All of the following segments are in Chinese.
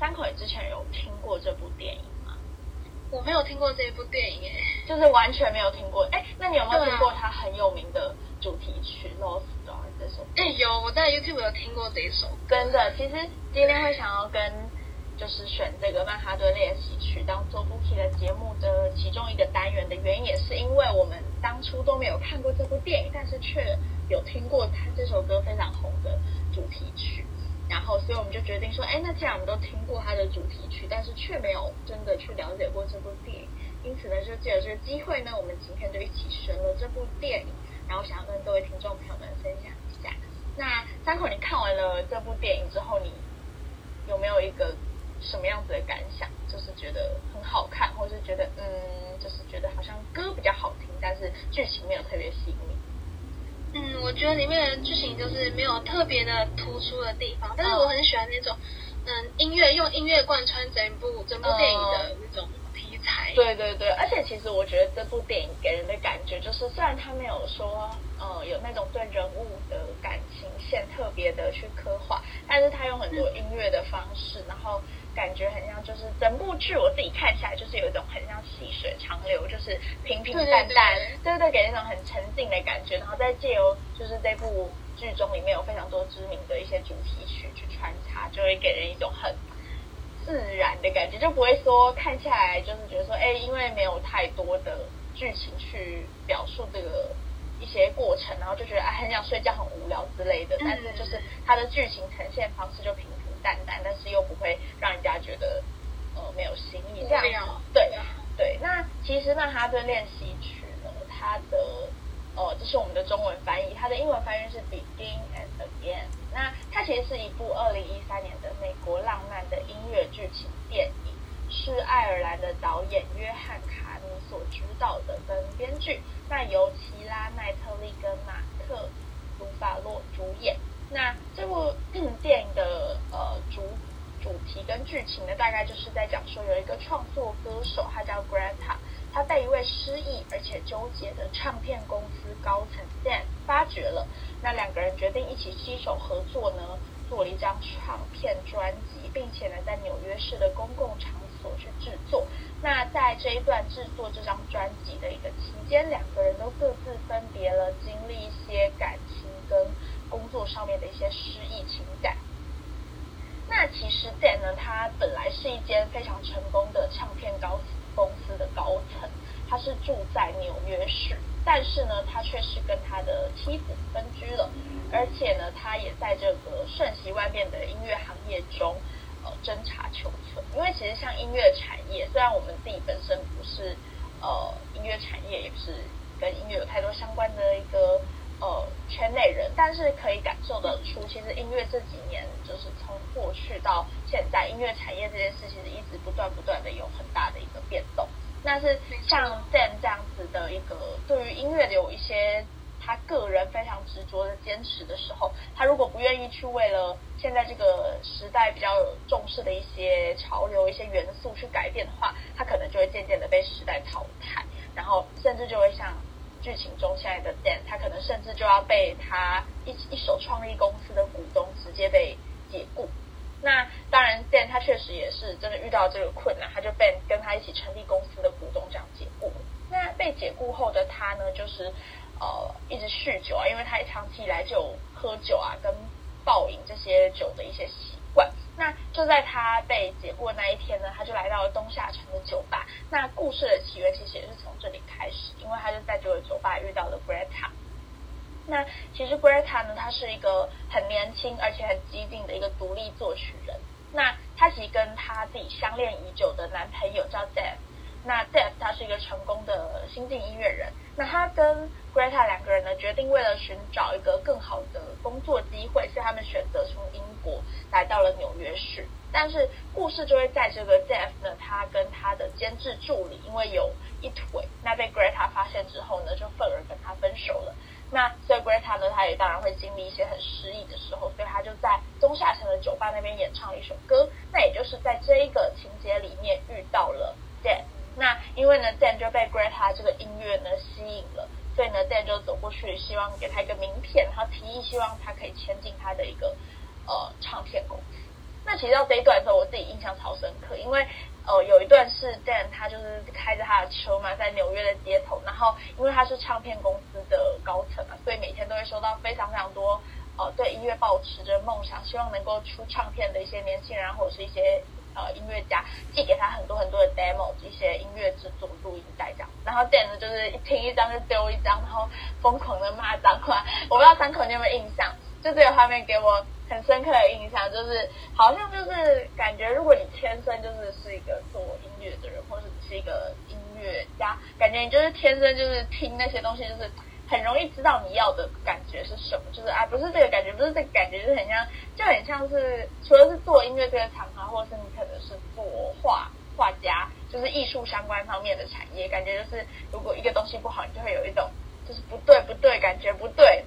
三口，你之前有听过这部电影吗？我没有听过这一部电影，哎，就是完全没有听过。哎，那你有没有听过它很有名的主题曲《Lost Star》这首？哎，有，我在 YouTube 有听过这一首。真的，其实今天会想要跟就是选这个《曼哈顿练习曲》当做 Bookie 的节目的其中一个单元的原因，也是因为我们当初都没有看过这部电影，但是却有听过它这首歌非常红的主题曲。然后，所以我们就决定说，哎，那既然我们都听过它的主题曲，但是却没有真的去了解过这部电影，因此呢，就借着这个机会呢，我们今天就一起选了这部电影，然后想要跟各位听众朋友们分享一下。那三口，你看完了这部电影之后，你有没有一个什么样子的感想？就是觉得很好看，或是觉得嗯，就是觉得好像歌比较好听，但是剧情没有特别吸引你？嗯，我觉得里面的剧情就是没有特别的突出的地方，但是我很喜欢那种，嗯，音乐用音乐贯穿整部整部电影的那种题材。对对对，而且其实我觉得这部电影给人的感觉就是，虽然他没有说，呃，有那种对人物的感情线特别的去刻画，但是他用很多音乐的方式，然后。感觉很像，就是整部剧我自己看起来就是有一种很像细水长流，就是平平淡淡，对对，给那种很沉静的感觉。然后再借由就是这部剧中里面有非常多知名的一些主题曲去穿插，就会给人一种很自然的感觉，就不会说看下来就是觉得说，哎，因为没有太多的剧情去表述这个一些过程，然后就觉得哎很想睡觉很无聊之类的。但是就是它的剧情呈现方式就平。淡淡，但是又不会让人家觉得呃没有新意这样。对对，那其实曼哈顿练习曲呢，它的呃这是我们的中文翻译，它的英文翻译是 Begin and Again。那它其实是一部二零一三年的美国浪漫的音乐剧情电影，是爱尔兰的导演约翰卡尼所执导的跟编剧，那由齐拉奈特利跟马克鲁法洛主演。那这部电影的呃主主题跟剧情呢，大概就是在讲说有一个创作歌手，他叫 Greta，他被一位失忆而且纠结的唱片公司高层 Dan 发掘了。那两个人决定一起携手合作呢，做了一张唱片专辑，并且呢在纽约市的公共场所去制作。那在这一段制作这张专辑的一个期间，两个人都各自分别了经历一些感情跟。工作上面的一些失意情感。那其实 Dan 呢，他本来是一间非常成功的唱片高公司的高层，他是住在纽约市，但是呢，他却是跟他的妻子分居了，而且呢，他也在这个瞬息万变的音乐行业中呃侦查求存。因为其实像音乐产业，虽然我们自己本身不是呃音乐产业，也不是跟音乐有太多相关的一个。呃，圈内人，但是可以感受得出，其实音乐这几年就是从过去到现在，音乐产业这件事其实一直不断不断的有很大的一个变动。但是像 Dan 这样子的一个对于音乐有一些他个人非常执着的坚持的时候，他如果不愿意去为了现在这个时代比较重视的一些潮流、一些元素去改变的话，他可能就会渐渐的被时代淘汰，然后甚至就会像。剧情中，现在的 Dan，他可能甚至就要被他一一手创立公司的股东直接被解雇。那当然，Dan 他确实也是真的遇到这个困难，他就被跟他一起成立公司的股东这样解雇。那被解雇后的他呢，就是呃一直酗酒啊，因为他长期以来就喝酒啊，跟暴饮这些酒的一些习惯。那就在他被解雇的那一天呢，他就来到了东夏城的酒吧。那故事的起源其实也是从这里开始，因为他就在这个酒吧遇到了 Greta。那其实 Greta 呢，他是一个很年轻而且很激进的一个独立作曲人。那他其实跟他自己相恋已久的男朋友叫 Dave。那 Dave 他是一个成功的新晋音乐人。那他跟 Greta 两个人呢，决定为了寻找一个更好的工作机会，所以他们选择从英国来到了纽约市。但是故事就会在这个 Death 呢，他跟他的监制助理因为有一腿，那被 Greta 发现之后呢，就愤而跟他分手了。那所以 Greta 呢，他也当然会经历一些很失意的时候，所以他就在中下层的酒吧那边演唱了一首歌。那也就是在这一个情节里面遇到了 Death。那因为呢，Dan 就被 Greta 这个音乐呢吸引了，所以呢，Dan 就走过去，希望给他一个名片，然后提议希望他可以签进他的一个呃唱片公司。那其实到这一段的时候，我自己印象超深刻，因为。呃，有一段是 Dan，他就是开着他的车嘛，在纽约的街头，然后因为他是唱片公司的高层嘛，所以每天都会收到非常非常多呃对音乐抱持着梦想，希望能够出唱片的一些年轻人或者是一些呃音乐家寄给他很多很多的 demo，一些音乐制作录音带这样。然后 Dan 就是一听一张就丢一张，然后疯狂的骂脏话。我不知道三口你有没有印象？就这个画面给我。很深刻的印象就是，好像就是感觉，如果你天生就是是一个做音乐的人，或者是一个音乐家，感觉你就是天生就是听那些东西，就是很容易知道你要的感觉是什么。就是啊，不是这个感觉，不是这个感觉，就是很像，就很像是除了是做音乐这个场合，或者是你可能是做画画家，就是艺术相关方面的产业，感觉就是如果一个东西不好，你就会有一种就是不对不对，感觉不对。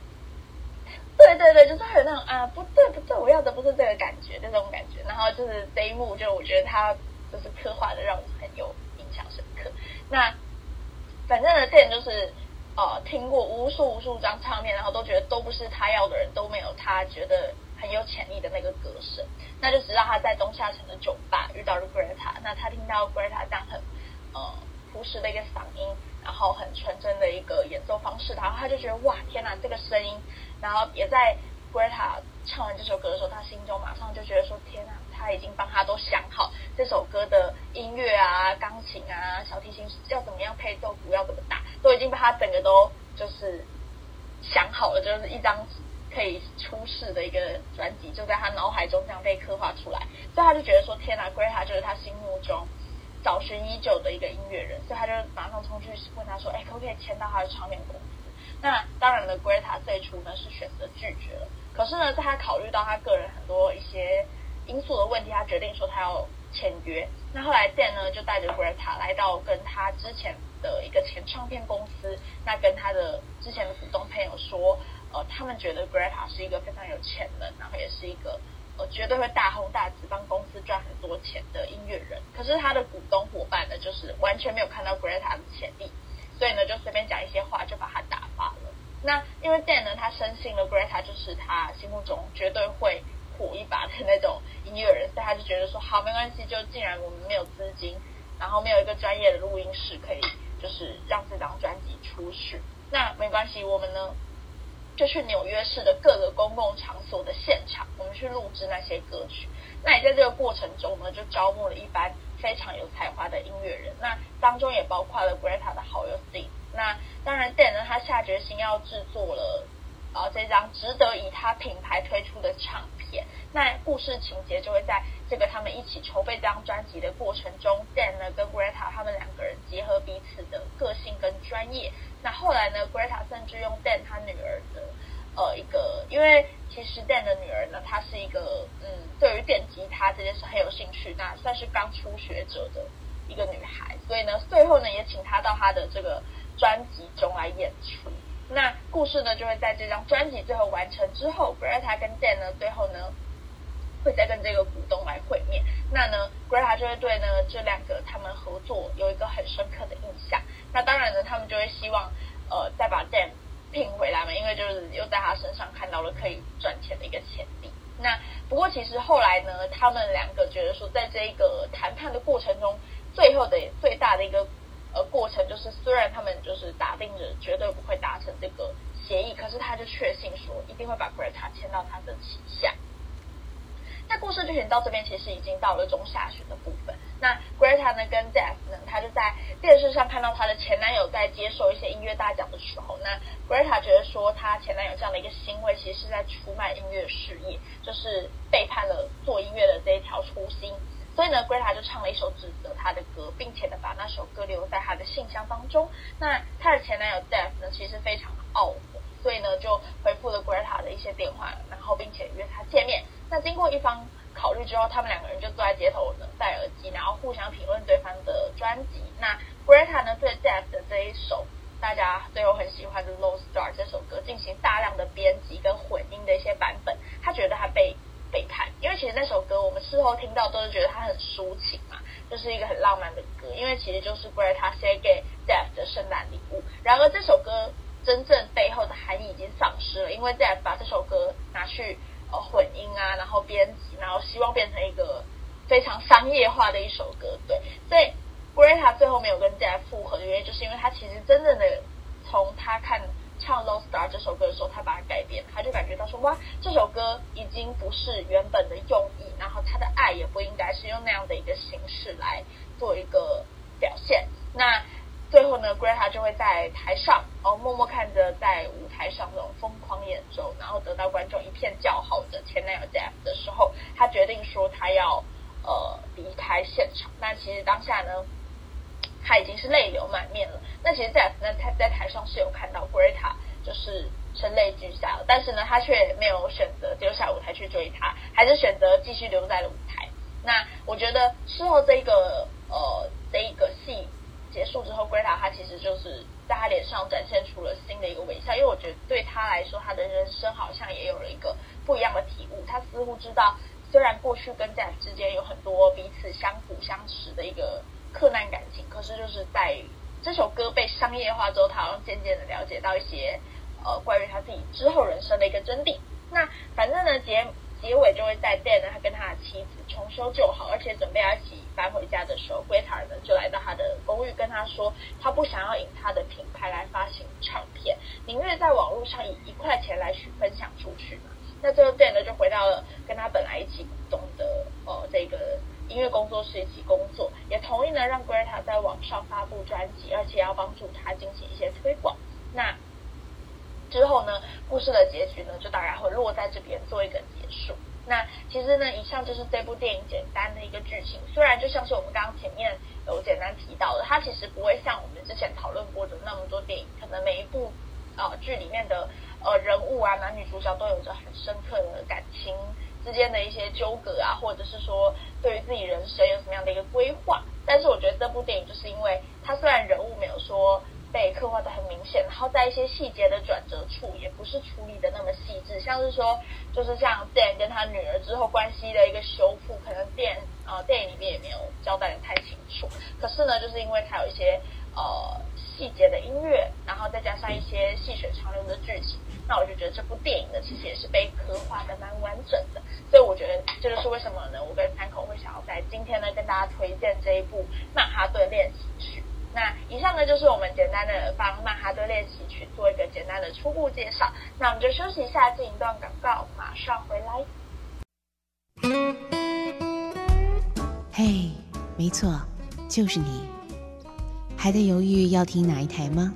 对对对，就是有那种啊，不对不对，我要的不是这个感觉，这种感觉。然后就是这一幕，就我觉得他就是刻画的让我很有印象深刻。那反正呢，这点就是呃听过无数无数张唱片，然后都觉得都不是他要的人，都没有他觉得很有潜力的那个歌声。那就直到他在东下城的酒吧遇到了 Greta，那他听到 Greta 这样很呃朴实的一个嗓音，然后很纯真的一个演奏方式，然后他就觉得哇天哪，这个声音。然后也在 Greta 唱完这首歌的时候，他心中马上就觉得说：“天哪，他已经帮他都想好这首歌的音乐啊、钢琴啊、小提琴要怎么样配奏，鼓要怎么打，都已经把他整个都就是想好了，就是一张可以出世的一个专辑，就在他脑海中这样被刻画出来。所以他就觉得说：天哪，Greta 就是他心目中找寻已久的一个音乐人。所以他就马上冲去问他说：哎，可不可以签到他的唱片公司？”那当然了，Greta 最初呢是选择拒绝了。可是呢，在他考虑到他个人很多一些因素的问题，他决定说他要签约。那后来 Dan 呢就带着 Greta 来到跟他之前的一个前唱片公司，那跟他的之前的股东朋友说，呃，他们觉得 Greta 是一个非常有潜能，然后也是一个呃绝对会大红大紫，帮公司赚很多钱的音乐人。可是他的股东伙伴呢，就是完全没有看到 Greta 的潜力。所以呢，就随便讲一些话，就把他打发了。那因为 Dan 呢，他深信了 Greta 就是他心目中绝对会火一把的那种音乐人，所以他就觉得说，好，没关系，就既然我们没有资金，然后没有一个专业的录音室可以，就是让这张专辑出去，那没关系，我们呢就去纽约市的各个公共场所的现场，我们去录制那些歌曲。那也在这个过程中呢，就招募了一班。非常有才华的音乐人，那当中也包括了 Greta 的好友 Steve。那当然，Dan 呢，他下决心要制作了啊这张值得以他品牌推出的唱片。那故事情节就会在这个他们一起筹备这张专辑的过程中，Dan 呢跟 Greta 他们两个人结合彼此的个性跟专业。那后来呢，Greta 甚至用 Dan 他女儿的。呃，一个，因为其实 Dan 的女儿呢，她是一个，嗯，对于电吉他这件事很有兴趣，那算是刚初学者的一个女孩，所以呢，最后呢，也请她到她的这个专辑中来演出。那故事呢，就会在这张专辑最后完成之后，Greta 跟 Dan 呢，最后呢，会再跟这个股东来会面。那呢，Greta 就会对呢这两个他们合作有一个很深刻的印象。那当然呢，他们就会希望，呃，再把 Dan。聘回来嘛，因为就是又在他身上看到了可以赚钱的一个潜力。那不过其实后来呢，他们两个觉得说，在这一个谈判的过程中，最后的最大的一个呃过程，就是虽然他们就是打定着绝对不会达成这个协议，可是他就确信说一定会把 Greta 签到他的旗下。那故事剧情到这边其实已经到了中下旬的部分。那 Greta 呢跟 Death 呢，他就在电视上看到她的前男友在接受一些音乐大奖的时候，那 Greta 觉得说她前男友这样的一个行为，其实是在出卖音乐事业，就是背叛了做音乐的这一条初心。所以呢，Greta 就唱了一首指责他的歌，并且呢把那首歌留在他的信箱当中。那他的前男友 Death 呢，其实非常懊悔，所以呢就回复了 Greta 的一些电话，然后并且约他见面。那经过一方考虑之后，他们两个人就坐在街头呢，戴耳机，然后互相评论对方的专辑。那 Greta 呢对 Death 的这一首大家最后很喜欢的《Low Star》这首歌进行大量的编辑跟混音的一些版本，他觉得他被背叛，因为其实那首歌我们事后听到都是觉得它很抒情嘛，就是一个很浪漫的歌，因为其实就是 Greta 写给 Jeff 的圣诞礼物。然而这首歌真正背后的含义已经丧失了，因为 Jeff 把这首歌拿去混音啊，然后编辑，然后希望变成一个非常商业化的一首歌，对，所以。Greta 最后没有跟 Jeff 复合的原因，就是因为他其实真正的从他看唱《Lost Star》这首歌的时候，他把它改变，他就感觉到说，哇，这首歌已经不是原本的用意，然后他的爱也不应该是用那样的一个形式来做一个表现。那最后呢，Greta 就会在台上，然后默默看着在舞台上那种疯狂演奏，然后得到观众一片叫好的前男友 Jeff 的时候，他决定说他要呃离开现场。但其实当下呢。他已经是泪流满面了。那其实，在那他在台上是有看到 Greta 就是声泪俱下，但是呢，他却没有选择丢下舞台去追他，还是选择继续留在了舞台。那我觉得事后这个呃这一个戏结束之后，Greta 他其实就是在他脸上展现出了新的一个微笑，因为我觉得对他来说，他的人生好像也有了一个不一样的体悟。他似乎知道，虽然过去跟 Jeff 之间有很多彼此相辅相持的一个。困难感情，可是就是在这首歌被商业化之后，他好像渐渐的了解到一些呃关于他自己之后人生的一个真谛。那反正呢结结尾就会在 Dan 呢他跟他的妻子重修旧好，而且准备要一起搬回家的时候 g r e t a 呢就来到他的公寓跟他说，他不想要以他的品牌来发行唱片，宁愿在网络上以一块钱来去分享出去嘛。那最后 Dan 呢就回到了跟他本来一起股东的呃这个。音乐工作室一起工作，也同意呢让 Greta 在网上发布专辑，而且要帮助他进行一些推广。那之后呢，故事的结局呢，就大概会落在这边做一个结束。那其实呢，以上就是这部电影简单的一个剧情。虽然就像是我们刚刚前面有简单提到的，它其实不会像我们之前讨论过的那么多电影，可能每一部呃剧里面的呃人物啊，男女主角都有着很深刻的感情。之间的一些纠葛啊，或者是说对于自己人生有什么样的一个规划，但是我觉得这部电影就是因为它虽然人物没有说被刻画的很明显，然后在一些细节的转折处也不是处理的那么细致，像是说就是像 Dan 跟他女儿之后关系的一个修复，可能电呃电影里面也没有交代的太清楚，可是呢，就是因为它有一些呃细节的音乐，然后再加上一些细水长流的剧情。那我就觉得这部电影呢，其实也是被刻画的蛮完整的，所以我觉得这就是为什么呢，我跟三口会想要在今天呢跟大家推荐这一部《曼哈顿练习曲》。那以上呢就是我们简单的帮《曼哈顿练习曲》做一个简单的初步介绍。那我们就休息一下，进一段广告，马上回来。嘿，没错，就是你，还在犹豫要听哪一台吗？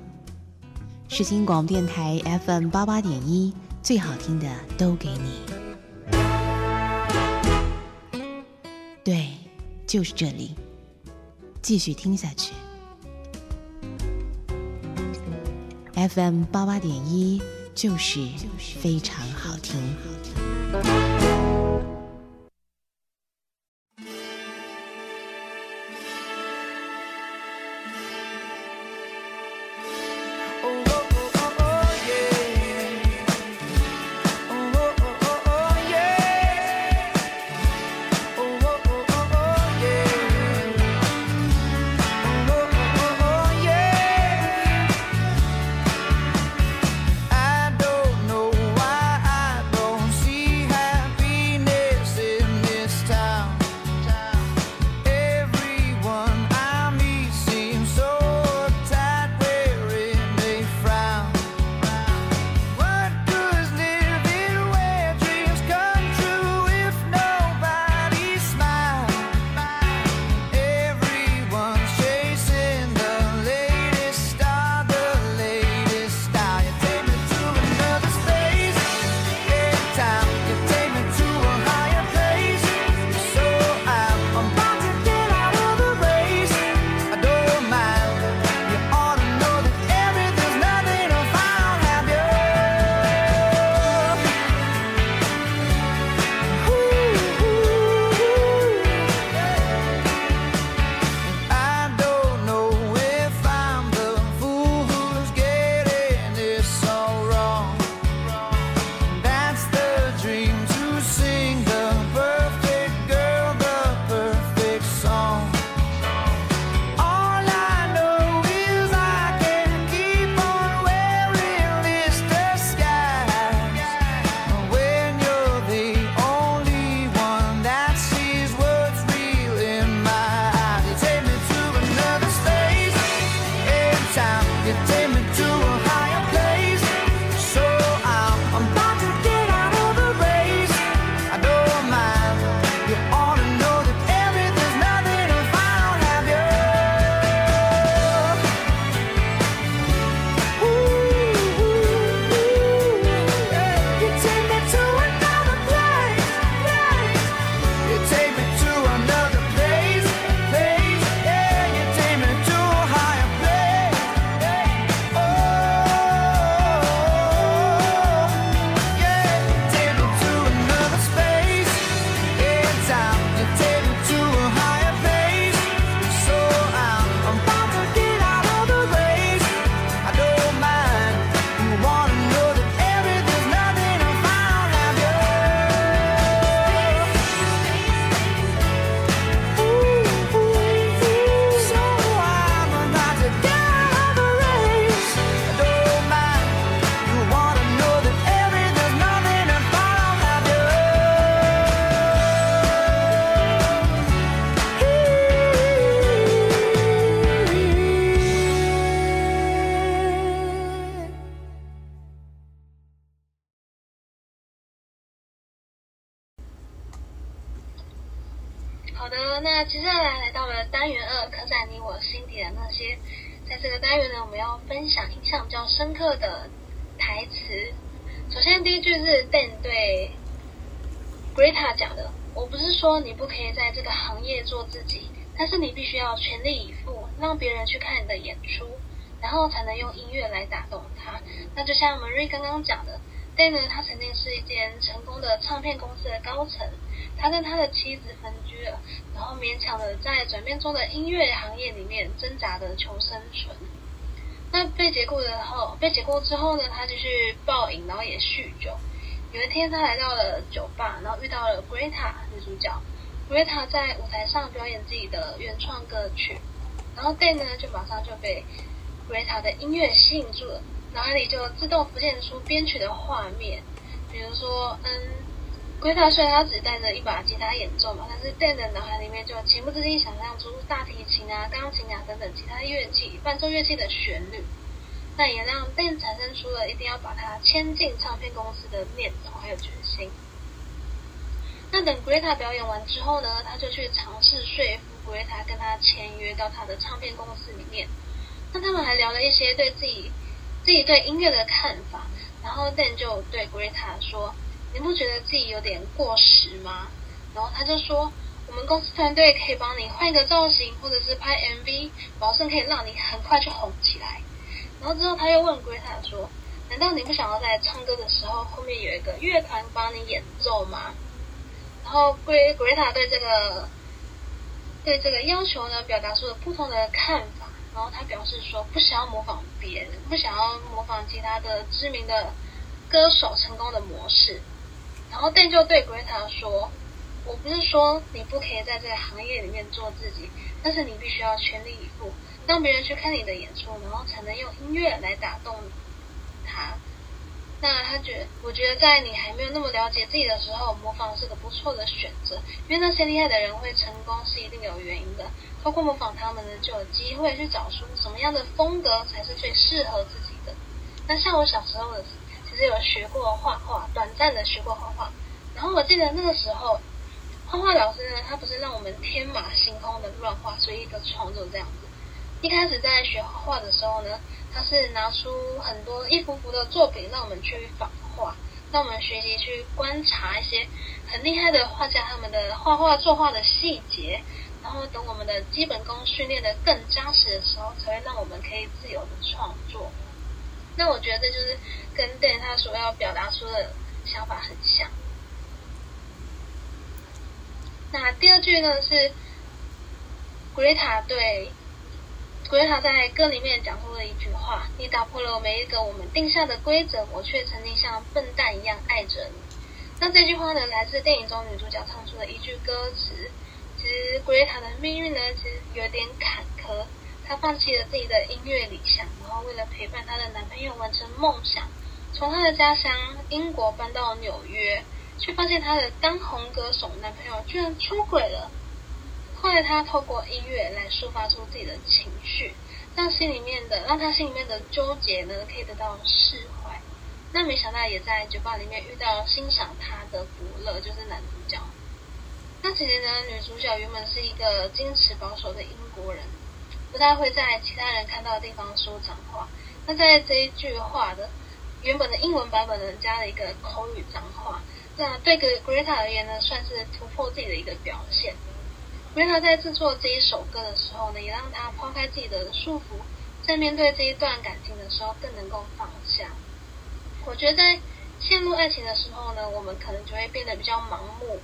世新广播电台 FM 八八点一，最好听的都给你。对，就是这里，继续听下去。FM 八八点一，就是非常好听。们要分享印象比较深刻的台词。首先第一句是 Dan 对 Greta 讲的：“我不是说你不可以在这个行业做自己，但是你必须要全力以赴，让别人去看你的演出，然后才能用音乐来打动他。”那就像 Marie 刚刚讲的，Dan 呢，他曾经是一间成功的唱片公司的高层。他跟他的妻子分居了，然后勉强的在转变中的音乐行业里面挣扎的求生存。那被解雇的后，被解雇之后呢，他就去暴饮，然后也酗酒。有一天，他来到了酒吧，然后遇到了 Greta 女主角。Greta 在舞台上表演自己的原创歌曲，然后 Dan 呢就马上就被 Greta 的音乐吸引住了，脑海里就自动浮现出编曲的画面，比如说，嗯。龟塔虽然他只带着一把吉他演奏嘛，但是 Dan 的脑海里面就情不自禁想象出大提琴啊、钢琴啊等等其他乐器、伴奏乐器的旋律，那也让 Dan 产生出了一定要把它签进唱片公司的念头还有决心。那等 Greta 表演完之后呢，他就去尝试说服 Greta 跟他签约到他的唱片公司里面。那他们还聊了一些对自己自己对音乐的看法，然后 Dan 就对 Greta 说。你不觉得自己有点过时吗？然后他就说，我们公司团队可以帮你换一个造型，或者是拍 MV，保证可以让你很快就红起来。然后之后他又问 Greta 说，难道你不想要在唱歌的时候后面有一个乐团帮你演奏吗？然后 Greta 对这个对这个要求呢，表达出了不同的看法。然后他表示说，不想要模仿别人，不想要模仿其他的知名的歌手成功的模式。然后 Dan 就对 Greta 说：“我不是说你不可以在这个行业里面做自己，但是你必须要全力以赴，让别人去看你的演出，然后才能用音乐来打动他。那他觉，我觉得在你还没有那么了解自己的时候，模仿是个不错的选择，因为那些厉害的人会成功是一定有原因的。通过模仿他们呢，就有机会去找出什么样的风格才是最适合自己的。那像我小时候的。”只有学过画画，短暂的学过画画。然后我记得那个时候，画画老师呢，他不是让我们天马行空的乱画，随意的创作这样子。一开始在学画画的时候呢，他是拿出很多一幅幅的作品让我们去仿画，让我们学习去观察一些很厉害的画家他们的画画作画的细节。然后等我们的基本功训练的更扎实的时候，才会让我们可以自由的创作。那我觉得就是跟 Dan 他所要表达出的想法很像。那第二句呢是 Greta 对 Greta 在歌里面讲出了一句话：“你打破了每一个我们定下的规则，我却曾经像笨蛋一样爱着你。”那这句话呢来自电影中女主角唱出的一句歌词。其实 Greta 的命运呢其实有点坎坷。她放弃了自己的音乐理想，然后为了陪伴她的男朋友完成梦想，从她的家乡英国搬到纽约，却发现她的当红歌手男朋友居然出轨了。后来她透过音乐来抒发出自己的情绪，让心里面的让他心里面的纠结呢可以得到释怀。那没想到也在酒吧里面遇到欣赏她的伯乐，就是男主角。那其实呢，女主角原本是一个矜持保守的英国人。不太会在其他人看到的地方说脏话。那在这一句话的原本的英文版本呢，加了一个口语脏话。那对个 Greta 而言呢，算是突破自己的一个表现。Greta 在制作这一首歌的时候呢，也让他抛开自己的束缚，在面对这一段感情的时候更能够放下。我觉得在陷入爱情的时候呢，我们可能就会变得比较盲目，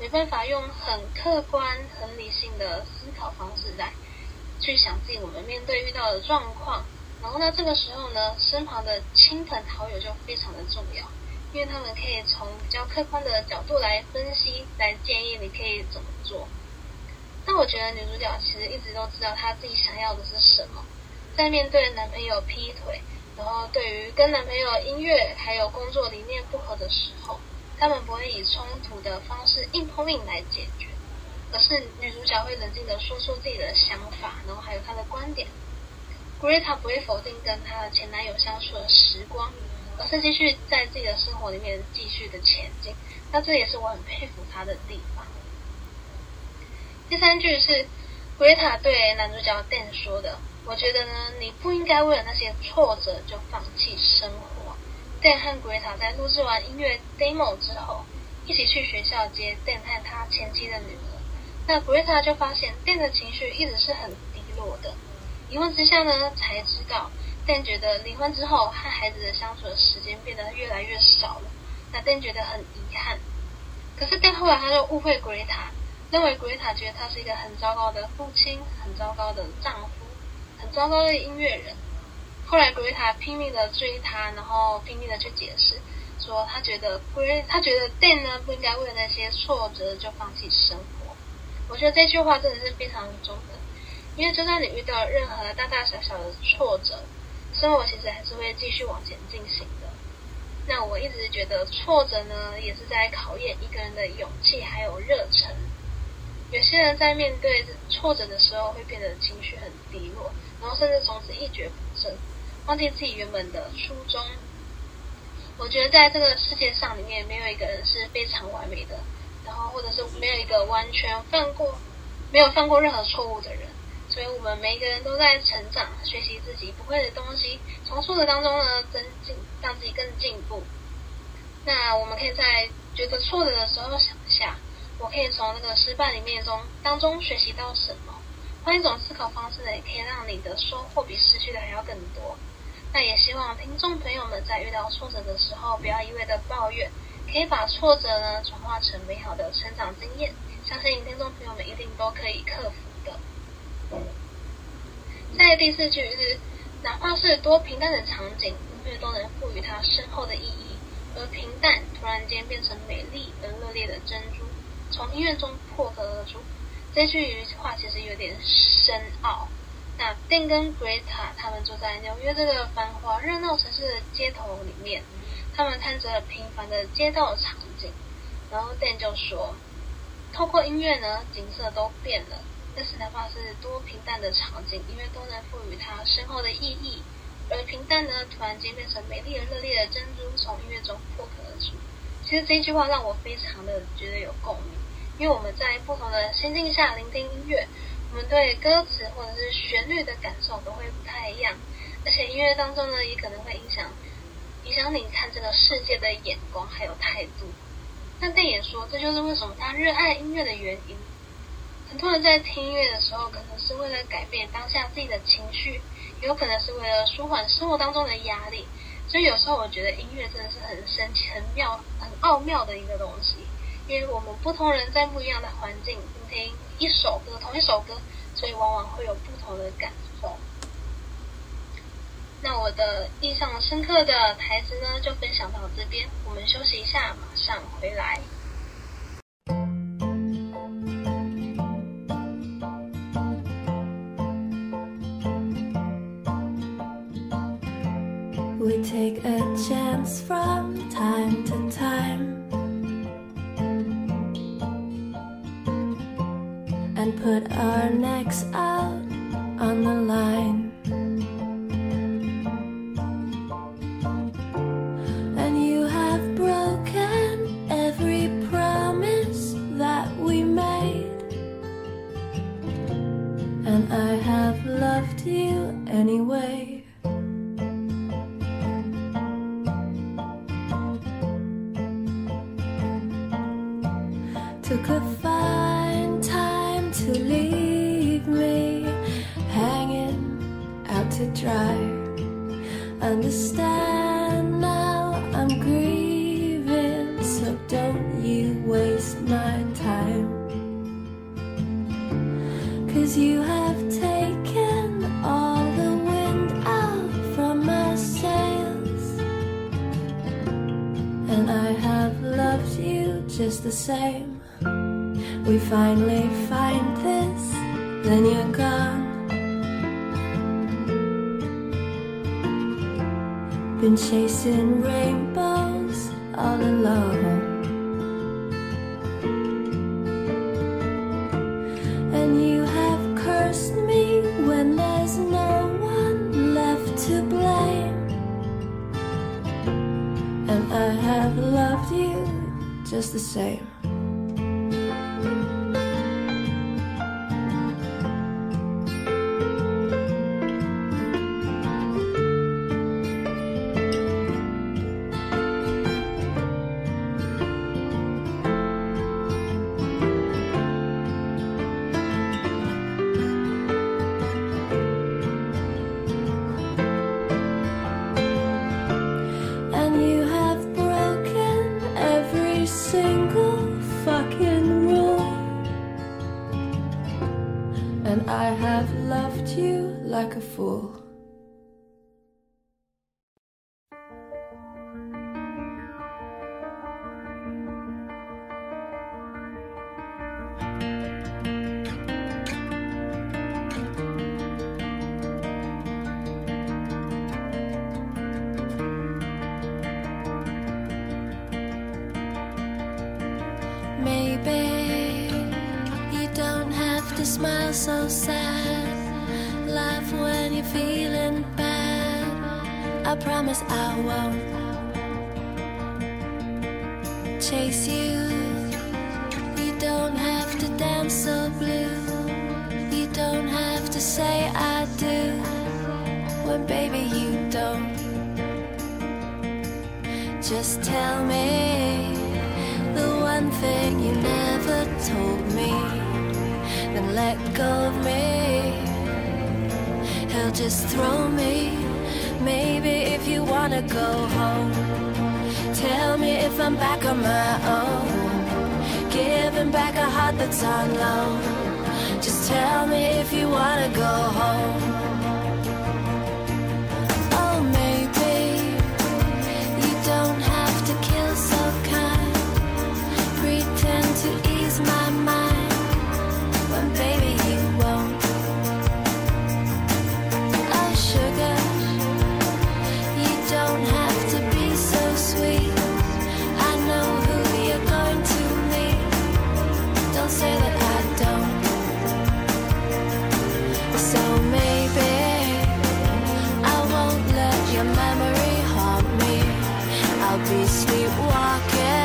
没办法用很客观、很理性的思考方式来。去想自己我们面对遇到的状况，然后呢，这个时候呢，身旁的亲朋好友就非常的重要，因为他们可以从比较客观的角度来分析，来建议你可以怎么做。那我觉得女主角其实一直都知道她自己想要的是什么，在面对男朋友劈腿，然后对于跟男朋友音乐还有工作理念不合的时候，他们不会以冲突的方式硬碰硬来解决。而是女主角会冷静的说出自己的想法，然后还有她的观点。Greta 不会否定跟她的前男友相处的时光，而是继续在自己的生活里面继续的前进。那这也是我很佩服她的地方。第三句是维塔对男主角 Dan 说的：“我觉得呢，你不应该为了那些挫折就放弃生活。”Dan 和维塔在录制完音乐 demo 之后，一起去学校接 Dan 和他前妻的女儿。那 Greta 就发现 Dan 的情绪一直是很低落的。疑问之下呢，才知道但觉得离婚之后和孩子的相处的时间变得越来越少了。那但觉得很遗憾。可是但后来他就误会 Greta。认为 Greta 觉得他是一个很糟糕的父亲、很糟糕的丈夫、很糟糕的音乐人。后来 Greta 拼命的追他，然后拼命的去解释，说他觉得 Gre 他觉得 Dan 呢不应该为了那些挫折就放弃生活。我觉得这句话真的是非常中肯，因为就算你遇到任何大大小小的挫折，生活其实还是会继续往前进行的。那我一直觉得挫折呢，也是在考验一个人的勇气还有热忱。有些人在面对挫折的时候，会变得情绪很低落，然后甚至从此一蹶不振，忘记自己原本的初衷。我觉得在这个世界上里面，没有一个人是非常完美的，然后或者是没有一个完全犯过、没有犯过任何错误的人。所以，我们每一个人都在成长，学习自己不会的东西，从挫折当中呢增进，让自己更进步。那我们可以在觉得挫折的时候想一下。我可以从那个失败里面中当中学习到什么？换一种思考方式呢，也可以让你的收获比失去的还要更多。那也希望听众朋友们在遇到挫折的时候，不要一味的抱怨，可以把挫折呢转化成美好的成长经验。相信听众朋友们一定都可以克服。在第四句是，哪怕是多平淡的场景，音乐都能赋予它深厚的意义，而平淡突然间变成美丽而热烈的珍珠。从音乐中破壳而出，这句话其实有点深奥。那 Dan 跟 Greta 他们坐在纽约这个繁华热闹城市的街头里面，他们看着平凡的街道场景，然后 Dan 就说：“透过音乐呢，景色都变了。但是哪怕是多平淡的场景，音乐都能赋予它深厚的意义。而平淡呢，突然间变成美丽而热烈的珍珠，从音乐中破壳而出。”其实这句话让我非常的觉得有共鸣，因为我们在不同的心境下聆听音乐，我们对歌词或者是旋律的感受都会不太一样，而且音乐当中呢，也可能会影响影响你看这个世界的眼光还有态度。那电影说，这就是为什么他热爱音乐的原因。很多人在听音乐的时候，可能是为了改变当下自己的情绪，也有可能是为了舒缓生活当中的压力。所以有时候我觉得音乐真的是很神奇、很妙、很奥妙的一个东西，因为我们不同人在不一样的环境听一首歌，同一首歌，所以往往会有不同的感受。那我的印象深刻的台词呢，就分享到这边，我们休息一下，马上回来。We take a chance from time to time and put our necks out on the line. And you have broken every promise that we made, and I have loved you anyway. Took a fine time to leave me hanging out to dry. Understand now I'm grieving, so don't you waste my time. Cause you have taken all the wind out from my sails, and I have loved you just the same. We finally find this, then you're gone. Been chasing rainbows all alone. Chase you. You don't have to dance so blue. You don't have to say I do when baby you don't. Just tell me the one thing you never told me. Then let go of me. He'll just throw me. Maybe if you wanna go home, I'm back on my own. Giving back a heart that's on loan. Just tell me if you wanna go home. keep walking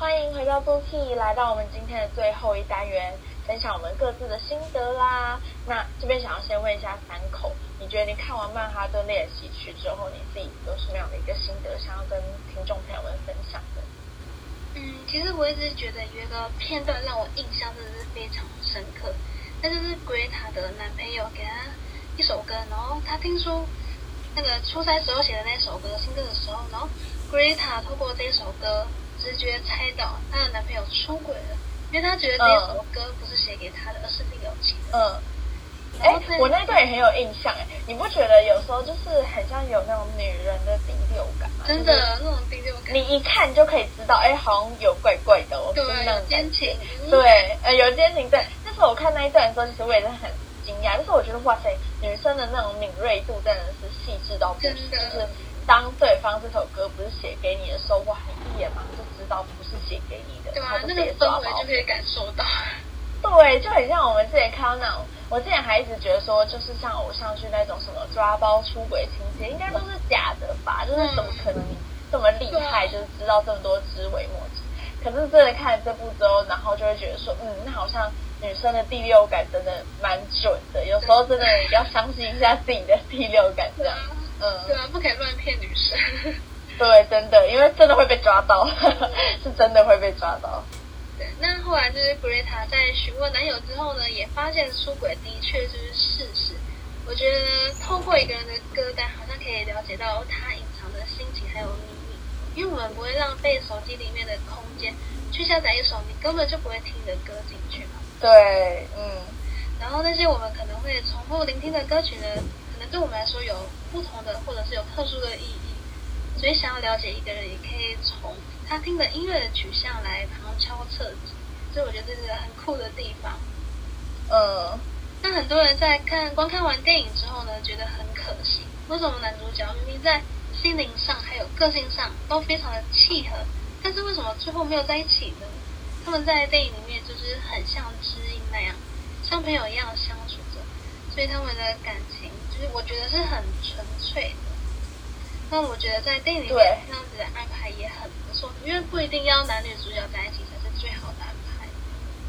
欢迎回到 Bookie，来到我们今天的最后一单元，分享我们各自的心得啦。那这边想要先问一下三口，你觉得你看完《曼哈顿练习曲》之后，你自己有什么样的一个心得，想要跟听众朋友们分享的？嗯，其实我一直觉得有一个片段让我印象真的是非常深刻，那就是 Greta 的男朋友给她一首歌，然后她听说那个出差时候写的那首歌新歌的时候，然后 Greta 透过这首歌直觉猜到她的男朋友出轨了，因为她觉得这首歌不是写给她的，而是另有其人。嗯，哎我那段也很有印象哎，你不觉得有时候就是很像有那种女人的第六感吗？真就是的那种第六感，你一看就可以知道，哎，好像有怪怪的哦，对就是那种有奸情，对，呃，有奸情。对，那时候我看那一段的时候，其实我也是很惊讶，就是我觉得哇塞，女生的那种敏锐度真的是细致到不行，就是当对方这首歌不是写给你的时候，哇，你一眼马上就知道不是写给你的，对啊，那个氛围就可以感受到。对，就很像我们之前看到那种，我之前还一直觉得说，就是像偶像剧那种什么抓包出轨情节，应该都是假的吧？就是怎么可能你这么厉害，就是知道这么多枝微末节？可是真的看了这部之后，然后就会觉得说，嗯，那好像女生的第六感真的蛮准的，有时候真的要相信一下自己的第六感，这样，嗯，对啊，不可以乱骗女生。对，真的，因为真的会被抓到，是真的会被抓到。对，那后来就是 Greta 在询问男友之后呢，也发现出轨的确就是事实。我觉得透过一个人的歌单，好像可以了解到他隐藏的心情还有秘密。因为我们不会浪费手机里面的空间去下载一首你根本就不会听的歌进去嘛。对，嗯。然后那些我们可能会重复聆听的歌曲呢，可能对我们来说有不同的或者是有特殊的意义。所以想要了解一个人，也可以从他听的音乐的取向来旁敲侧击。所以我觉得这是很酷的地方。呃。那很多人在看观看完电影之后呢，觉得很可惜。为什么男主角明明在心灵上还有个性上都非常的契合，但是为什么最后没有在一起呢？他们在电影里面就是很像知音那样，像朋友一样相处着，所以他们的感情就是我觉得是很纯粹的。那我觉得在电影里面这样子的安排也很不错，因为不一定要男女主角在一起才是最好的安排。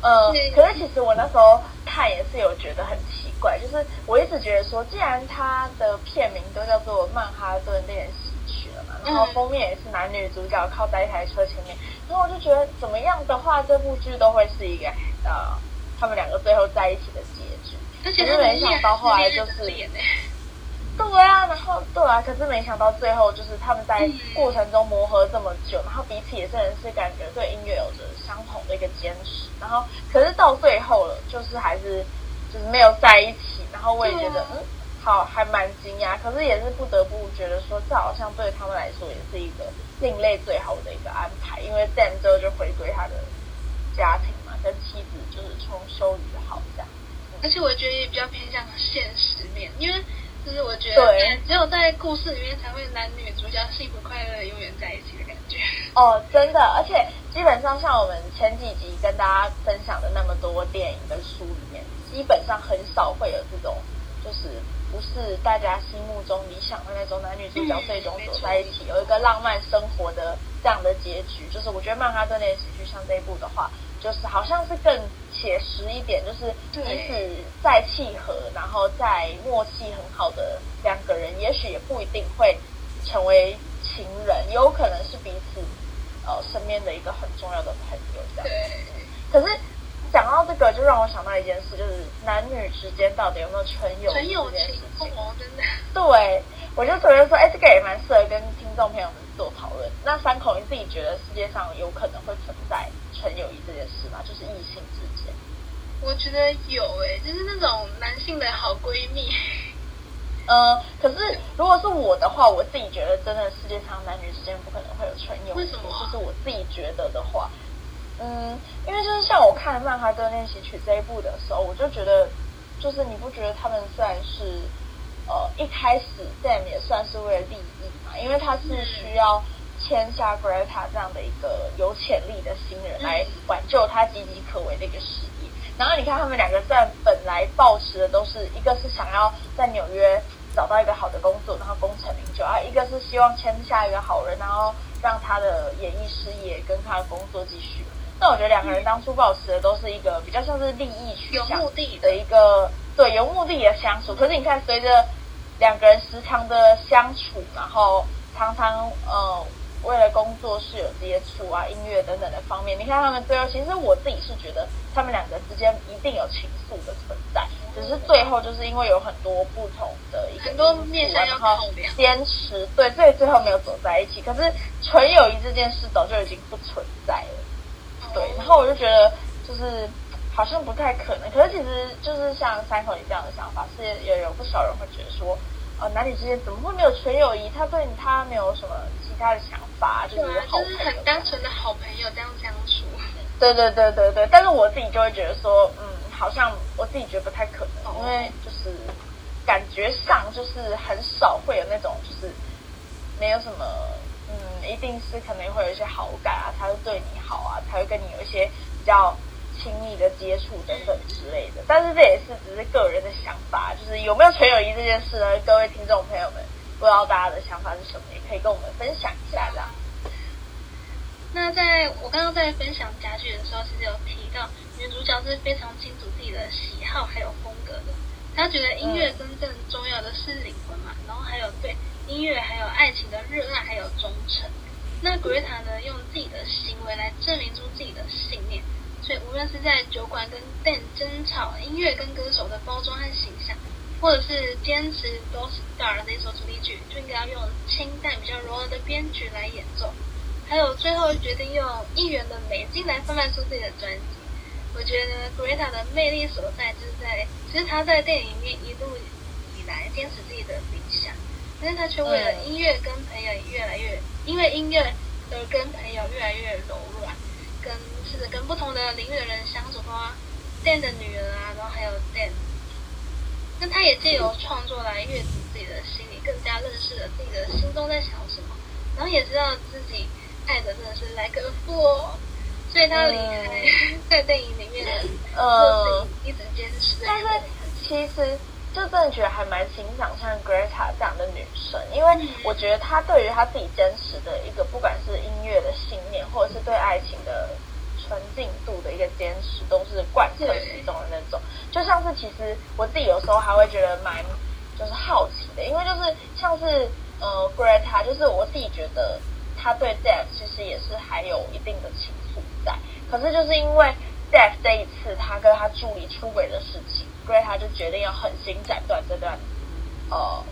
呃，可是其实我那时候看也是有觉得很奇怪，就是我一直觉得说，既然他的片名都叫做《曼哈顿练习曲》了嘛，然后封面也是男女主角靠在一台车前面，然后我就觉得怎么样的话，这部剧都会是一个呃，他们两个最后在一起的结局。而且没想到后来就是。对啊，然后对啊，可是没想到最后就是他们在过程中磨合这么久，然后彼此也真的是感觉对音乐有着相同的一个坚持，然后可是到最后了，就是还是就是没有在一起，然后我也觉得嗯，好还蛮惊讶，可是也是不得不觉得说这好像对他们来说也是一个另类最好的一个安排，因为 Dan 之后就回归他的家庭嘛，跟妻子就是重修于好这样，而且我觉得也比较偏向现实面，因为。就是我觉得，只有在故事里面才会男女主角幸福快乐永远在一起的感觉。哦，真的，而且基本上像我们前几集跟大家分享的那么多电影跟书里面，基本上很少会有这种，就是不是大家心目中理想的那种男女主角最终走在一起，有一个浪漫生活的这样的结局。就是我觉得曼哈顿练习曲像这一部的话。就是好像是更写实一点，就是即使再契合，然后再默契很好的两个人，也许也不一定会成为情人，有可能是彼此呃身边的一个很重要的朋友这样。对。可是讲到这个，就让我想到一件事，就是男女之间到底有没有纯友纯友情？哦，真的。对，我就觉得说，哎，这个也蛮适合跟听众朋友们做讨论。那三口，你自己觉得世界上有可能会存在？纯友谊这件事嘛，就是异性之间。我觉得有诶，就是那种男性的好闺蜜。呃，可是如果是我的话，我自己觉得真的世界上男女之间不可能会有纯友谊。为什么？就是我自己觉得的话，嗯，因为就是像我看《曼哈顿练习曲》这一部的时候，我就觉得，就是你不觉得他们算是呃一开始 Sam 也算是为了利益嘛？因为他是需要。签下 Greta 这样的一个有潜力的新人来挽救他岌岌可危的一个事业。然后你看他们两个在本来抱持的都是一个是想要在纽约找到一个好的工作，然后功成名就啊；一个是希望签下一个好人，然后让他的演艺事业跟他的工作继续。那我觉得两个人当初抱持的都是一个比较像是利益取向的一个对有目的的相处。可是你看，随着两个人时常的相处，然后常常呃。为了工作室有接触啊，音乐等等的方面，你看他们最后，其实我自己是觉得他们两个之间一定有情愫的存在，只是最后就是因为有很多不同的一个很多面向要考量，坚持对，所以最后没有走在一起。可是纯友谊这件事早就已经不存在了，对。然后我就觉得就是好像不太可能，可是其实就是像三口你这样的想法，是也有不少人会觉得说，呃，男女之间怎么会没有纯友谊？他对他没有什么其他的想。法，就是就是很单纯的好朋友这样相处。对对对对对，但是我自己就会觉得说，嗯，好像我自己觉得不太可能，因为就是感觉上就是很少会有那种就是没有什么，嗯，一定是可能会有一些好感啊，他会对你好啊，他会跟你有一些比较亲密的接触等等之类的。但是这也是只是个人的想法，就是有没有纯友谊这件事呢？各位听众朋友们。不知道大家的想法是什么，也可以跟我们分享一下。这样，那在我刚刚在分享家具的时候，其实有提到女主角是非常清楚自己的喜好还有风格的。她觉得音乐真正重要的是灵魂嘛，然后还有对音乐还有爱情的热爱还有忠诚。那 Greta 呢，用自己的行为来证明出自己的信念。所以无论是在酒馆跟 Dan 争吵，音乐跟歌手的包装和形象，或者是坚持 Do Star 这首主题曲，就应该要用清淡比较柔和的编曲来演奏。还有最后决定用一元的美金来贩卖出自己的专辑。我觉得 Greta 的魅力所在就是在，其实她在电影里面一路以来坚持自己的理想，但是她却为了音乐跟朋友越来越，因为音乐而跟朋友越来越柔软，跟试着跟不同的领域的人相处，包括 Dan 的女儿啊，然后还有 Dan。那他也借由创作来阅读自己的心理，更加认识了自己的心中在想什么，然后也知道自己。爱的真的是莱格夫，所以他离开 在电影里面的呃一直坚持。但是其实就真的觉得还蛮欣赏像 Greta 这样的女生，因为我觉得她对于她自己真实的一个，不管是音乐的信念，或者是对爱情的纯净度的一个坚持，都是贯彻始终的那种。就像是其实我自己有时候还会觉得蛮就是好奇的，因为就是像是呃 Greta，就是我自己觉得。她对 Death 其实也是还有一定的情愫在，可是就是因为 Death 这一次他跟他助理出轨的事情，Greta 就决定要狠心斩断这段呃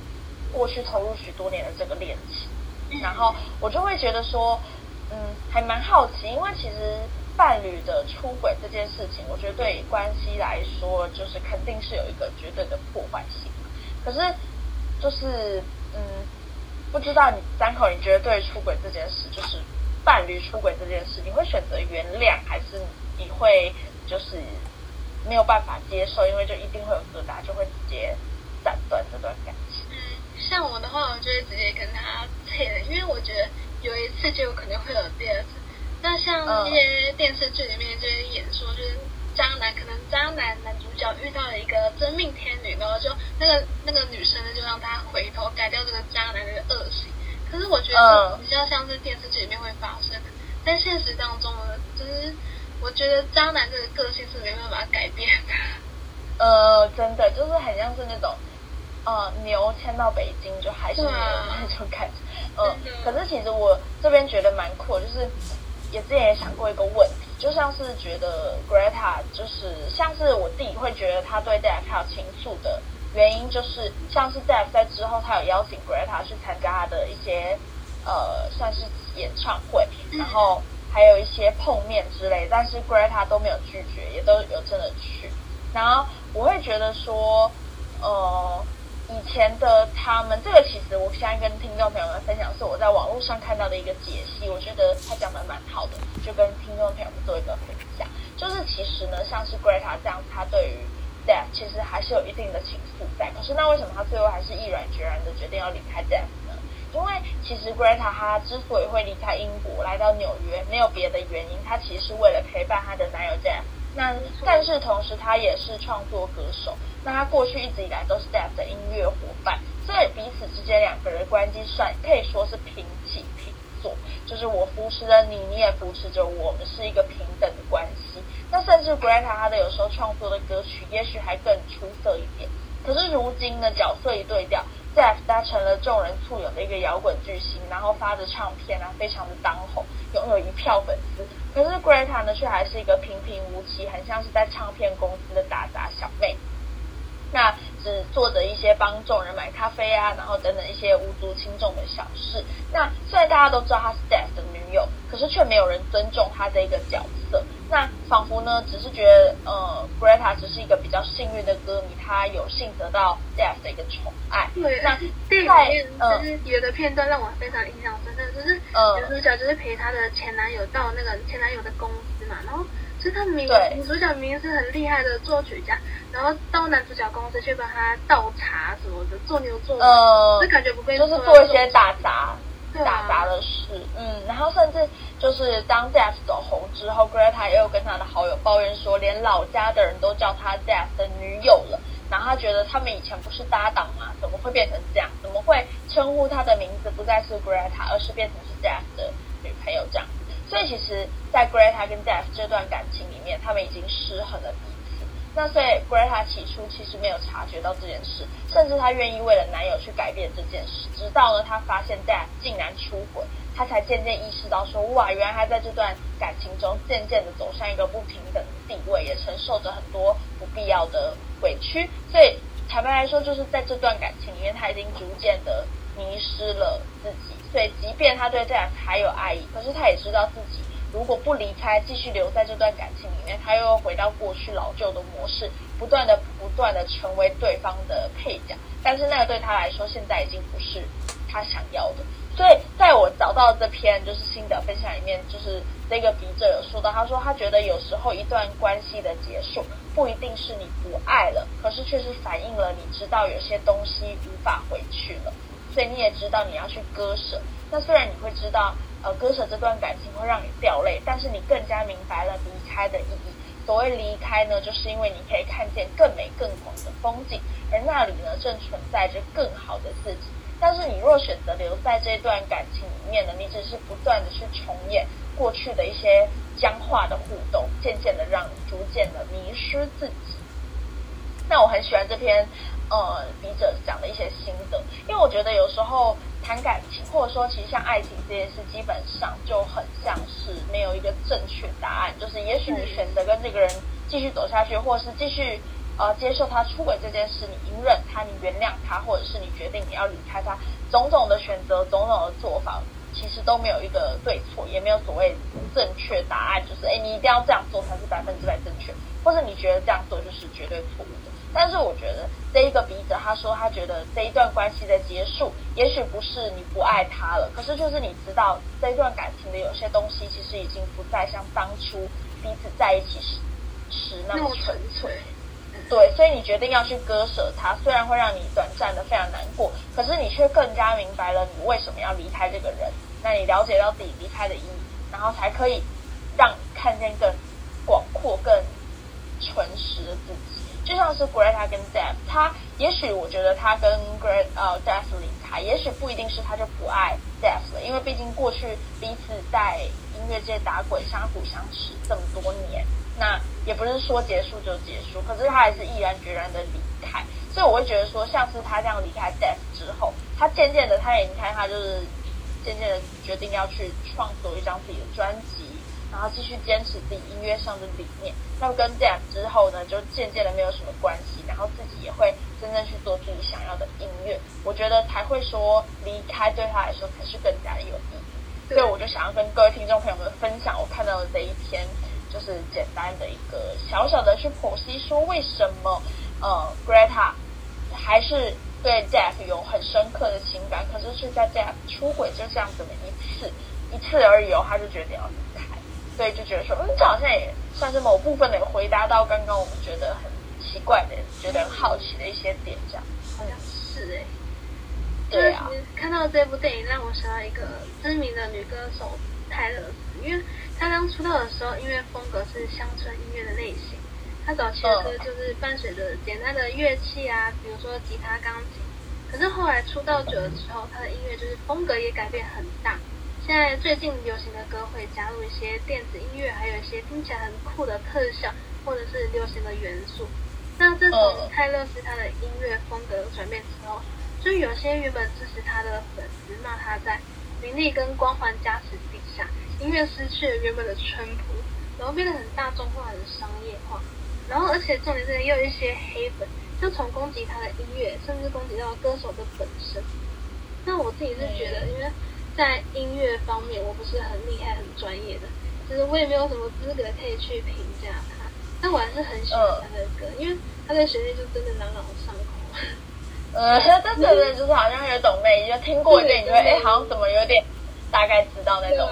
过去投入许多年的这个恋情。然后我就会觉得说，嗯，还蛮好奇，因为其实伴侣的出轨这件事情，我觉得对关系来说，就是肯定是有一个绝对的破坏性。可是就是嗯。不知道你三口，你觉得对出轨这件事，就是伴侣出轨这件事，你会选择原谅，还是你会就是没有办法接受，因为就一定会有疙瘩，就会直接斩断这段感情？嗯，像我的话，我就会直接跟他退了，因为我觉得有一次就有可能会有第二次。那像一些电视剧里面就会演说，就是。渣男可能渣男男主角遇到了一个真命天女，然后就那个那个女生呢，就让他回头改掉这个渣男的恶行。可是我觉得比较像是电视剧里面会发生，但现实当中呢，就是我觉得渣男这个个性是没办法改变的。呃，真的就是很像是那种呃牛迁到北京就还是牛那种感觉。嗯，可是其实我这边觉得蛮酷，就是也之前也想过一个问题。就像是觉得 Greta 就是像是我自己会觉得他对 Dev 有情愫的原因，就是像是 Dev 在之后他有邀请 Greta 去参加他的一些呃算是演唱会，然后还有一些碰面之类，但是 Greta 都没有拒绝，也都有真的去。然后我会觉得说，呃。以前的他们，这个其实我现在跟听众朋友们分享，是我在网络上看到的一个解析，我觉得他讲的蛮好的，就跟听众朋友们做一个分享。就是其实呢，像是 Greta 这样，他对于 Death 其实还是有一定的情愫在。可是那为什么他最后还是毅然决然的决定要离开 Death？因为其实 Greta 他之所以会离开英国来到纽约，没有别的原因，她其实是为了陪伴她的男友 Jeff。那但是同时她也是创作歌手。那她过去一直以来都是 Death 的音乐伙伴，所以彼此之间两个人关系算可以说是平起平坐，就是我扶持着你，你也扶持着我们，是一个平等的关系。那甚至 Greta 他的有时候创作的歌曲，也许还更出色一点。可是如今的角色一对调，Death 他成了众人簇拥的一个摇滚巨星，然后发着唱片啊，非常的当红，拥有一票粉丝。可是 Greta 呢，却还是一个平平无奇，很像是在唱片公司的打杂小妹。那只做着一些帮众人买咖啡啊，然后等等一些无足轻重的小事。那虽然大家都知道她是 Death 的女友，可是却没有人尊重她这一个角色。那仿佛呢，只是觉得呃，Greta 只是一个比较幸运的歌迷，她有幸得到 Death 的一个宠爱。对，那电影里面就是有的片段让我非常印象深刻，就是女主角就是陪她的前男友到那个前男友的公司嘛，然后。其实她明女主角明明是很厉害的作曲家，然后到男主角公司去帮他倒茶什么的，做牛做马，就感觉不被就是做一些打杂打杂的事，嗯，然后甚至就是当 Death 走红之后，Greta 也有跟他的好友抱怨说，连老家的人都叫他 Death 的女友了，然后他觉得他们以前不是搭档吗？怎么会变成这样？怎么会称呼他的名字不再是 Greta，而是变成是 Death 的女朋友这样？所以其实，在 Greta 跟 Death 这段感情里面，他们已经失衡了彼此。那所以 Greta 起初其实没有察觉到这件事，甚至她愿意为了男友去改变这件事，直到呢她发现 Death 竟然出轨，他才渐渐意识到说，哇，原来他在这段感情中渐渐的走向一个不平等的地位，也承受着很多不必要的委屈。所以坦白来说，就是在这段感情里面，他已经逐渐的迷失了自己。所以，即便他对 Jeff 还有爱意，可是他也知道自己如果不离开，继续留在这段感情里面，他又回到过去老旧的模式，不断的、不断的成为对方的配角。但是那个对他来说，现在已经不是他想要的。所以，在我找到这篇就是心得分享里面，就是这个笔者有说到，他说他觉得有时候一段关系的结束，不一定是你不爱了，可是却是反映了你知道有些东西无法回去了。所以你也知道你要去割舍，那虽然你会知道，呃，割舍这段感情会让你掉泪，但是你更加明白了离开的意义。所谓离开呢，就是因为你可以看见更美更广的风景，而那里呢正存在着更好的自己。但是你若选择留在这段感情里面呢，你只是不断的去重演过去的一些僵化的互动，渐渐的让你逐渐的迷失自己。那我很喜欢这篇。呃，笔者讲的一些心得，因为我觉得有时候谈感情，或者说其实像爱情这件事，基本上就很像是没有一个正确答案。就是也许你选择跟这个人继续走下去，或是继续呃接受他出轨这件事，你隐忍他，你原谅他，或者是你决定你要离开他，种种的选择，种种的做法，其实都没有一个对错，也没有所谓正确答案。就是哎，你一定要这样做才是百分之百正确，或者你觉得这样做就是绝对错误的。但是我觉得这一个笔者他说他觉得这一段关系的结束，也许不是你不爱他了，可是就是你知道这一段感情的有些东西其实已经不再像当初彼此在一起时时那么纯粹。对，所以你决定要去割舍他，虽然会让你短暂的非常难过，可是你却更加明白了你为什么要离开这个人。那你了解到自己离开的意义，然后才可以让看见更广阔、更纯实的自己。就像是 Greta 跟 Jeff，他也许我觉得他跟 Gret 呃 Jeff 离开，也许不一定是他就不爱 Jeff 了，因为毕竟过去彼此在音乐界打滚，相辅相持这么多年，那也不是说结束就结束，可是他还是毅然决然的离开，所以我会觉得说，像是他这样离开 Death 之后，他渐渐的，他也你看他就是渐渐的决定要去创作一张自己的专辑。然后继续坚持自己音乐上的理念，那跟 Death 之后呢，就渐渐的没有什么关系，然后自己也会真正去做自己想要的音乐。我觉得才会说离开对他来说才是更加的有意义。所以我就想要跟各位听众朋友们分享我看到的这一篇，就是简单的一个小小的去剖析，说为什么呃 Greta 还是对 Jeff 有很深刻的情感，可是是在 Jeff 出轨就这样子的一次一次而已哦，他就决定要离开。所以就觉得说，嗯，这好像也算是某部分的回答到刚刚我们觉得很奇怪的、觉得很好奇的一些点，这样。好像是哎。对啊。看到这部电影，让我想到一个知名的女歌手泰勒斯，因为她刚出道的时候，音乐风格是乡村音乐的类型。他早期的歌就是伴随着简单的乐器啊，比如说吉他、钢琴。可是后来出道久了之后，他的音乐就是风格也改变很大。现在最近流行的歌会加入一些电子音乐，还有一些听起来很酷的特效，或者是流行的元素。那自从泰勒斯他的音乐风格转变之后，就有些原本支持他的粉丝骂他在名利跟光环加持音乐失去了原本的淳朴，然后变得很大众化、很商业化。然后而且重点是也有一些黑粉，就从攻击他的音乐，甚至攻击到歌手的本身。那我自己是觉得，因为。在音乐方面，我不是很厉害、很专业的，就是我也没有什么资格可以去评价他。但我还是很喜欢他的歌，因为他的旋律就真的朗朗上口。呃，但真的就是好像有懂妹，就听过一遍，你就会哎，好像怎么有点大概知道那种。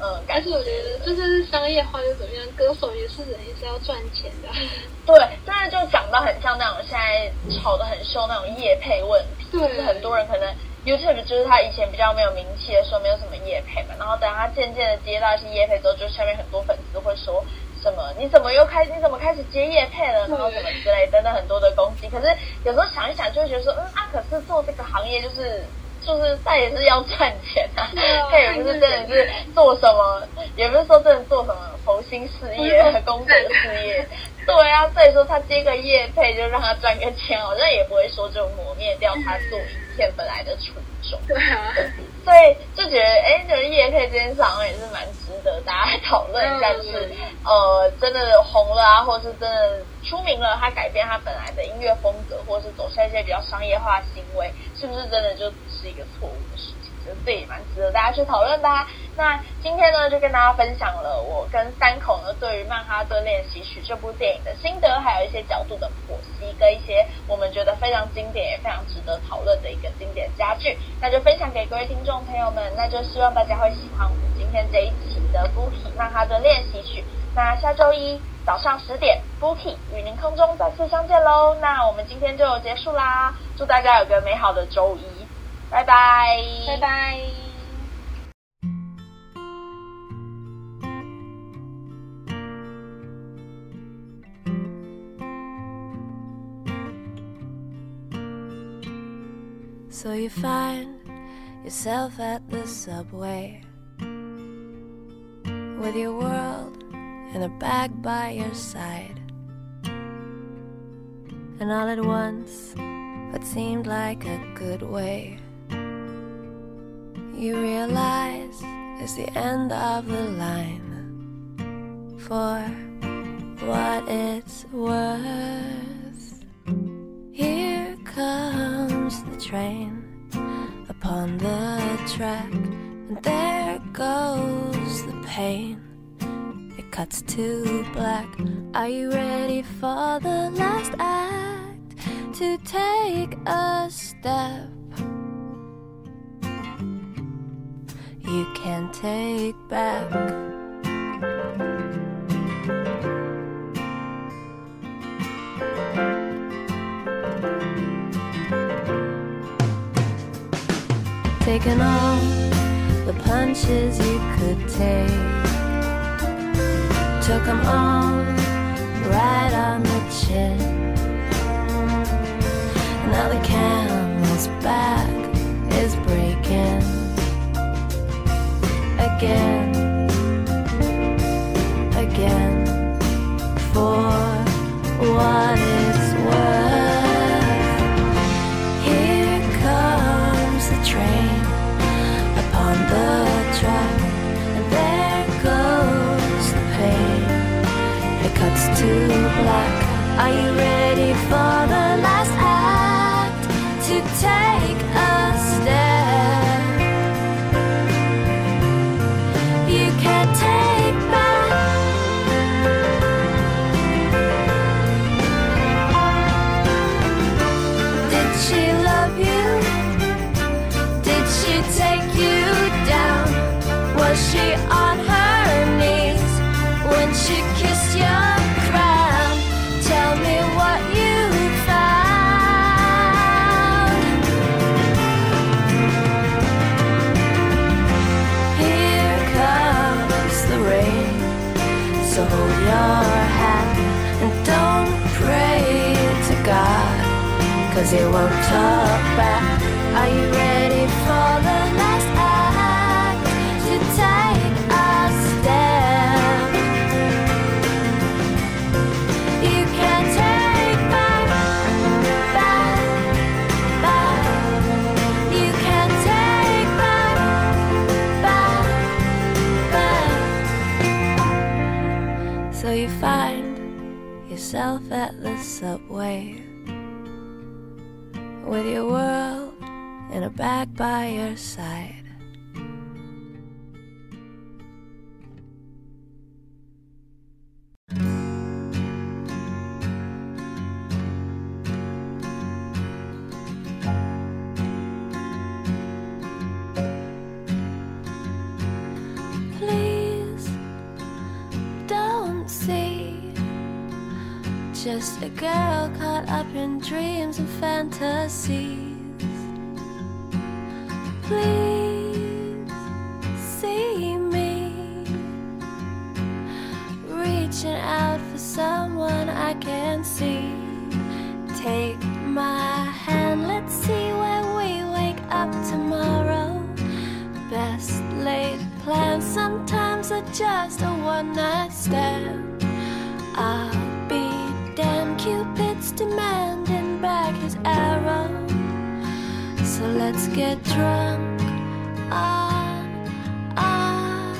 嗯，但是我觉得就算是商业化又怎么样，歌手也是人，也是要赚钱的。对，真的就讲到很像那种现在吵得很凶那种业配问题，就是很多人可能。YouTube 就是他以前比较没有名气的时候，没有什么夜配嘛。然后等他渐渐的接到一些夜配之后，就下面很多粉丝会说什么：“你怎么又开？你怎么开始接夜配了？然后什么之类等等很多的攻击。可是有时候想一想，就会觉得说，嗯啊，可是做这个行业就是就是他也是要赚钱啊他也不是真的是做什么，也不是说真的做什么佛心事业、功德事业。对啊，所以说他接个业配就让他赚个钱，好像也不会说就磨灭掉他做影片本来的初衷。对啊，所以就觉得，哎，这个叶配这件事好像也是蛮值得大家讨论。一下，就是，呃，真的红了啊，或是真的出名了，他改变他本来的音乐风格，或是走向一些比较商业化行为，是不是真的就只是一个错误的事情？就这也蛮值得大家去讨论的、那今天呢，就跟大家分享了我跟三口呢对于《曼哈顿练习曲》这部电影的心得，还有一些角度的剖析，跟一些我们觉得非常经典也非常值得讨论的一个经典佳剧，那就分享给各位听众朋友们。那就希望大家会喜欢我们今天这一期的《Bookie 曼哈顿练习曲》。那下周一早上十点，Bookie 与您空中再次相见喽。那我们今天就结束啦，祝大家有个美好的周一，拜拜，拜拜。 So you find yourself at the subway with your world in a bag by your side. And all at once, what seemed like a good way, you realize is the end of the line. For what it's worth. Here comes the train upon the track, and there goes the pain. It cuts to black. Are you ready for the last act? To take a step you can take back. Taking all the punches you could take. Took 'em all right on the chin. Now the camel's back is breaking again, again for what it's worth. Here comes the train upon the track, and there goes the pain. It cuts to black. Are you ready cause he won't talk back. Are you ready for the last act? To take a step. You can take back, back, back. You can take back, back, back. So you find yourself at the subway your world in a bag by your side. fantasies. Please see me reaching out for someone I can see. Take my hand, let's see where we wake up tomorrow. Best laid plans sometimes are just a one night stand. I'll be damn Cupid's demand. So let's get drunk on our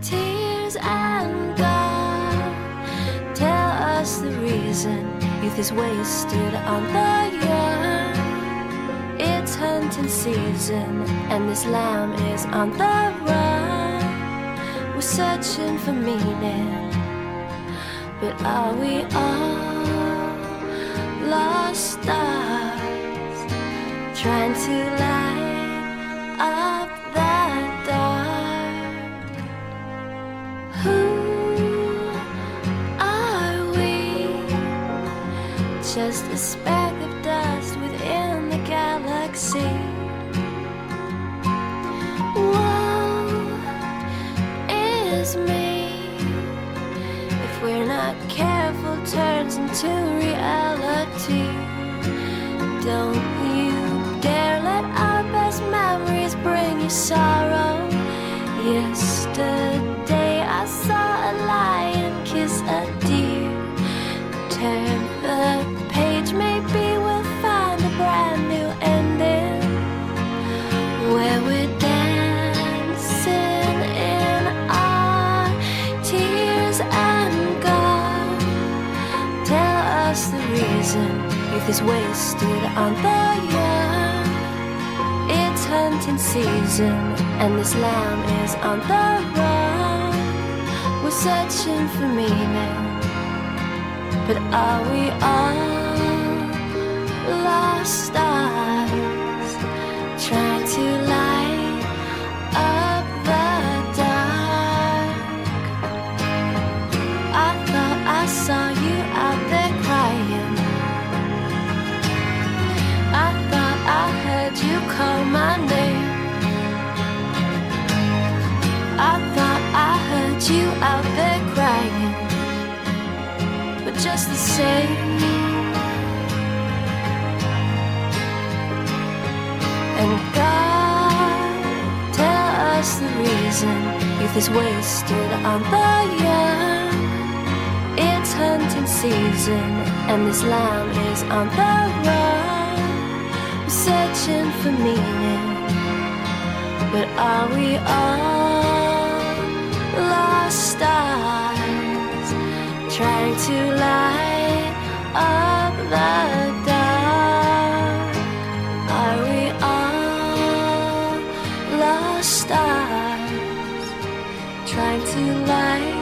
tears and God. Tell us the reason youth is wasted on the young. It's hunting season, and this lamb is on the run. We're searching for meaning, but are we all lost stars trying to light up that dark? Who are we? Just a speck of dust within the galaxy. Woe is me if we're not careful, turns into reality. Don't bring you sorrow. Yesterday I saw a lion kiss a deer. Turn the page, maybe we'll find a brand new ending where we're dancing in our tears and God. Tell us the reason youth is wasted on the young. Hunting season, and this lamb is on the run. We're searching for meaning. But are we all lost And God, tell us the reason youth is wasted on the young. It's hunting season, and this lamb is on the run. Searching for meaning, but are we all lost stars? trying to light up the dark? Are we all lost stars trying to light?